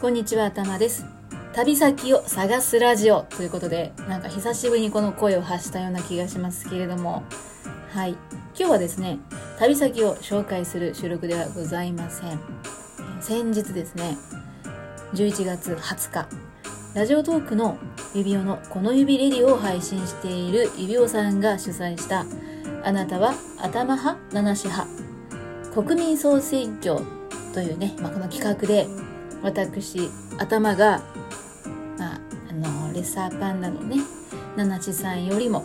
こんにちは、たまです。旅先を探すラジオということで、なんか久しぶりにこの声を発したような気がしますけれども、はい。今日はですね、旅先を紹介する収録ではございません。先日ですね、11月20日、ラジオトークの指輪のこの指レディオを配信している指輪さんが主催した、あなたは頭派七子派国民総選挙というね、まあ、この企画で私頭が、まあ、あのレッサーパンダのね七地さんよりも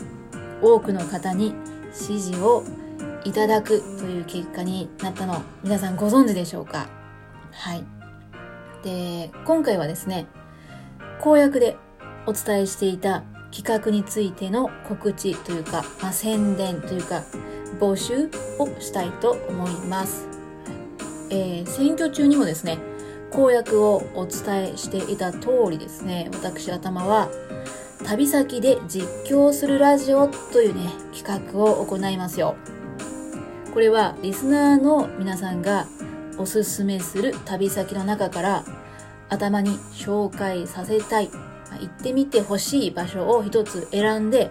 多くの方に支持をいただくという結果になったの皆さんご存知でしょうか？はい。で今回はですね公約でお伝えしていた企画についての告知というか、まあ、宣伝というか募集をしたいと思います、えー選挙中にもですね公約をお伝えしていた通りですね。私頭は旅先で実況するラジオというね企画を行いますよ。これはリスナーの皆さんがおすすめする旅先の中から頭に紹介させたい行ってみてほしい場所を一つ選んで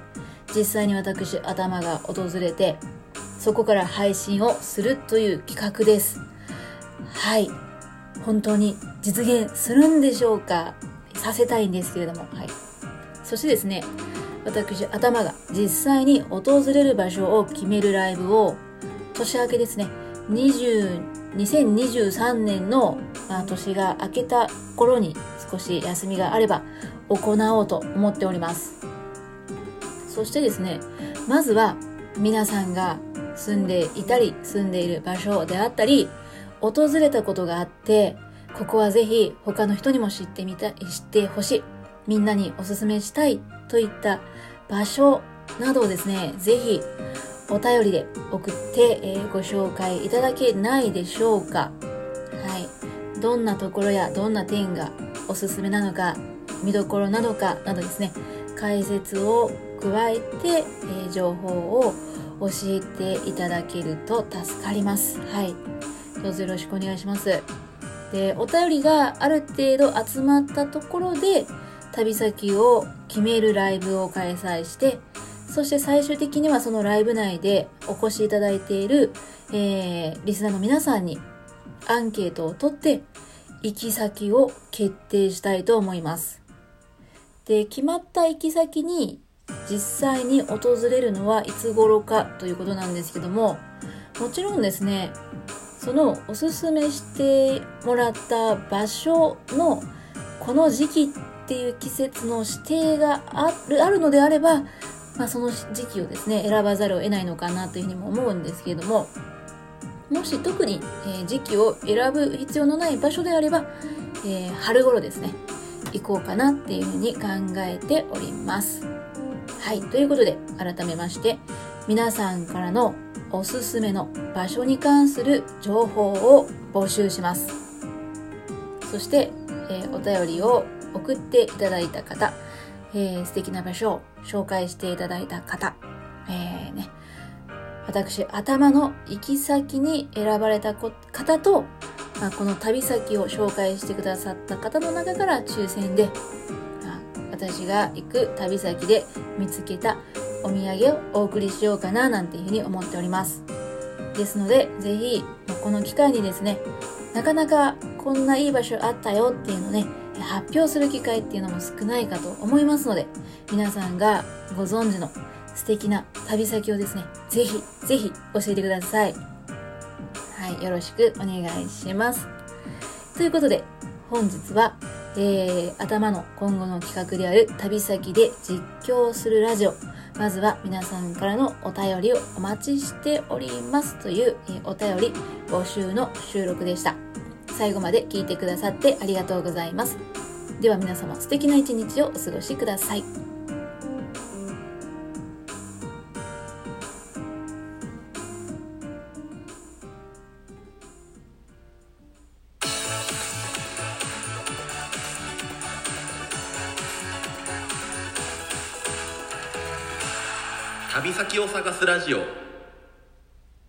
実際に私頭が訪れてそこから配信をするという企画です。はい。本当に実現するんでしょうか？させたいんですけれども。はい。そしてですね私頭が実際に訪れる場所を決めるライブを年明けですね20 2023年の、まあ、年が明けた頃に少し休みがあれば行おうと思っております。そしてですねまずは皆さんが住んでいたり住んでいる場所であったり訪れたことがあってここはぜひ他の人にも知ってみたい知ってほしい。みんなにおすすめしたいといった場所などをですねぜひお便りで送って、えーご紹介いただけないでしょうか。はい。どんなところやどんな点がおすすめなのか見どころなのかなどですね解説を加えて、えー情報を教えていただけると助かります。はい。どうぞよろしくお願いしますでお便りがある程度集まったところで旅先を決めるライブを開催してそして最終的にはそのライブ内でお越しいただいている、えーリスナーの皆さんにアンケートを取って行き先を決定したいと思います。で、決まった行き先に実際に訪れるのはいつ頃かということなんですけども、もちろんですね、そのおすすめしてもらった場所のこの時期っていう季節の指定があるあるのであれば、まあ、その時期をですね選ばざるを得ないのかなというふうにも思うんですけれどももし特に、え時期を選ぶ必要のない場所であれば、えー春頃ですね行こうかなっていうふうに考えております。はいということで改めまして皆さんからのおすすめの場所に関する情報を募集します。そして、えーお便りを送っていただいた方、えー素敵な場所を紹介していただいた方、えーね、私、頭の行き先に選ばれた方と、まあ、この旅先を紹介してくださった方の中から抽選で、私が行く旅先で見つけたお土産をお送りしようかななんていうふうに思っております。ですので、ぜひ、この機会にですね、なかなかこんないい場所あったよっていうのね、発表する機会っていうのも少ないかと思いますので、皆さんがご存知の素敵な旅先をですね、ぜひ、ぜひ教えてください。はい、よろしくお願いします。ということで、本日は、えー、頭の今後の企画である旅先で実況するラジオ。まずは皆さんからのお便りをお待ちしておりますという、えお便り募集の収録でした。最後まで聞いてくださってありがとうございます。では皆様素敵な一日をお過ごしください。旅先を探すラジオ。